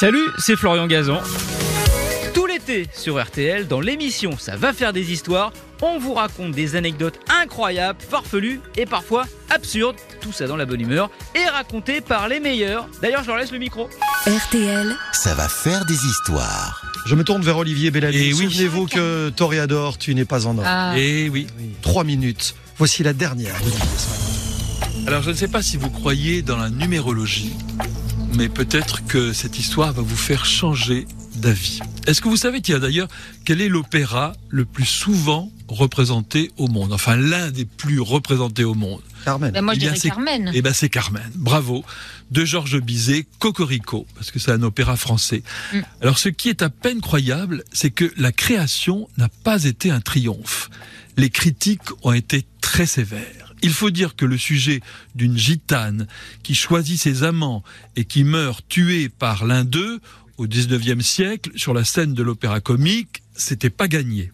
Salut, c'est Florian Gazan. Tout l'été sur RTL, dans l'émission Ça va faire des histoires, on vous raconte des anecdotes incroyables, farfelues et parfois absurdes, tout ça dans la bonne humeur, et racontées par les meilleurs. D'ailleurs, je leur laisse le micro. RTL, Ça va faire des histoires. Je me tourne vers Olivier Bellamy. Eh oui. Souvenez-vous que Toréador, tu n'es pas en or. Ah. Et oui. Trois minutes. Voici la dernière. Alors je ne sais pas si vous croyez dans la numérologie, mais peut-être que cette histoire va vous faire changer d'avis. Est-ce que vous savez qu'il y a d'ailleurs quel est l'opéra le plus souvent représenté au monde? Enfin l'un des plus représentés au monde. Carmen. Ben moi je Eh bien, dirais c'est- Carmen. Eh ben c'est Carmen. Bravo. De Georges Bizet, Cocorico, parce que c'est un opéra français. Mm. Alors ce qui est à peine croyable, c'est que la création n'a pas été un triomphe. Les critiques ont été très sévères. Il faut dire que le sujet d'une gitane qui choisit ses amants et qui meurt tuée par l'un d'eux au 19e siècle sur la scène de l'opéra comique, c'était pas gagné.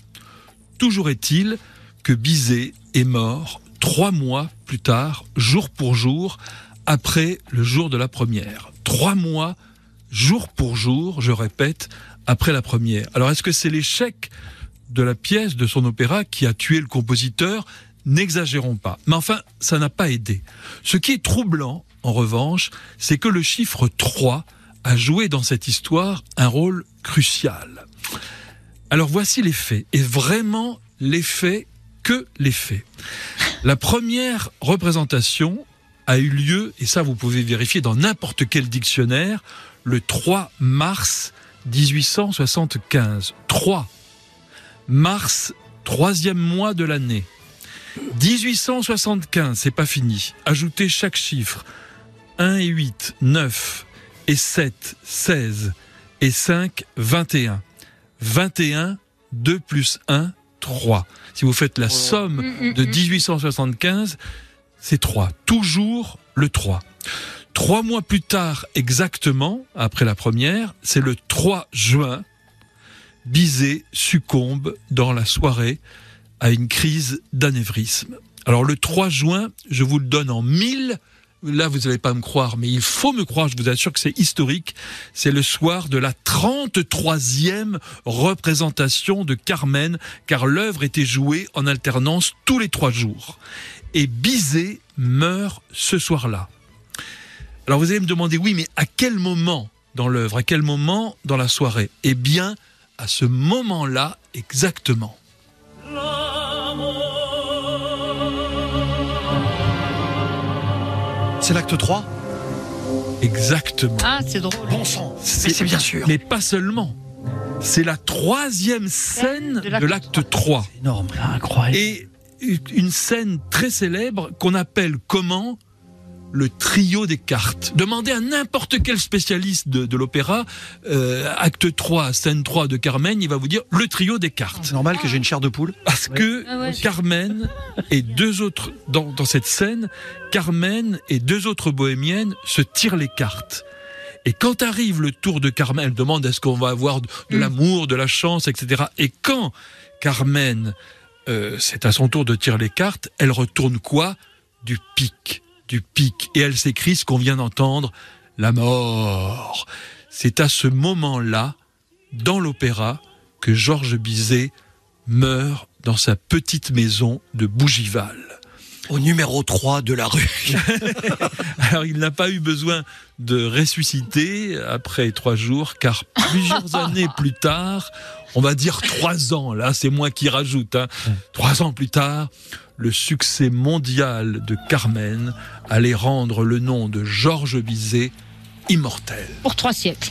Toujours est-il que Bizet est mort trois mois plus tard, jour pour jour, après le jour de la première. Trois mois, jour pour jour, je répète, après la première. Alors est-ce que c'est l'échec de la pièce, de son opéra, qui a tué le compositeur N'exagérons pas. Mais enfin, ça n'a pas aidé. Ce qui est troublant, en revanche, c'est que le chiffre 3 a joué dans cette histoire un rôle crucial. Alors voici les faits, et vraiment les faits que les faits. La première représentation a eu lieu, et ça vous pouvez vérifier dans n'importe quel dictionnaire, le 3 mars 1875. 3 mars, troisième mois de l'année. 1875, c'est pas fini. Ajoutez chaque chiffre. 1 et 8, 9 et 7, 16 et 5, 21. 21, 2 plus 1, 3. Si vous faites la somme Mm, mm, de mm. 1875, c'est 3. Toujours le 3. Trois mois plus tard, exactement, après la première, c'est le 3 juin, Bizet succombe dans la soirée à une crise d'anévrisme. Alors le 3 juin, je vous le donne en mille. Là, vous n'allez pas me croire, mais il faut me croire, je vous assure que c'est historique. C'est le soir de la 33e représentation de Carmen, car l'œuvre était jouée en alternance tous les trois jours. Et Bizet meurt ce soir-là. Alors vous allez me demander, oui, mais à quel moment dans l'œuvre, à quel moment dans la soirée? Eh bien, à ce moment-là exactement. C'est l'acte 3 Exactement. Ah, c'est drôle. Bon sang. C'est- Mais c'est bien sûr. Mais pas seulement. C'est la troisième scène De l'acte de l'acte 3. Énorme. Incroyable. Et une scène très célèbre qu'on appelle comment? Le trio des cartes. Demandez à n'importe quel spécialiste de, de l'opéra, euh, acte 3, scène 3 de Carmen, il va vous dire le trio des cartes. C'est normal que j'ai une chair de poule. Parce que Ah ouais. Carmen et deux autres, dans, dans cette scène, Carmen et deux autres bohémiennes se tirent les cartes. Et quand arrive le tour de Carmen, elle demande est-ce qu'on va avoir de, de Mm. l'amour, de la chance, etc. Et quand Carmen, euh, c'est à son tour de tirer les cartes, elle retourne quoi? Du pic, du pic. Et elle s'écrit ce qu'on vient d'entendre, la mort. C'est à ce moment-là, dans l'opéra, que Georges Bizet meurt dans sa petite maison de Bougival. Au numéro 3 de la rue. Alors il n'a pas eu besoin de ressusciter après trois jours, car plusieurs années plus tard, on va dire trois ans, là c'est moi qui rajoute, hein, trois ans plus tard, le succès mondial de Carmen allait rendre le nom de Georges Bizet immortel. Pour trois siècles.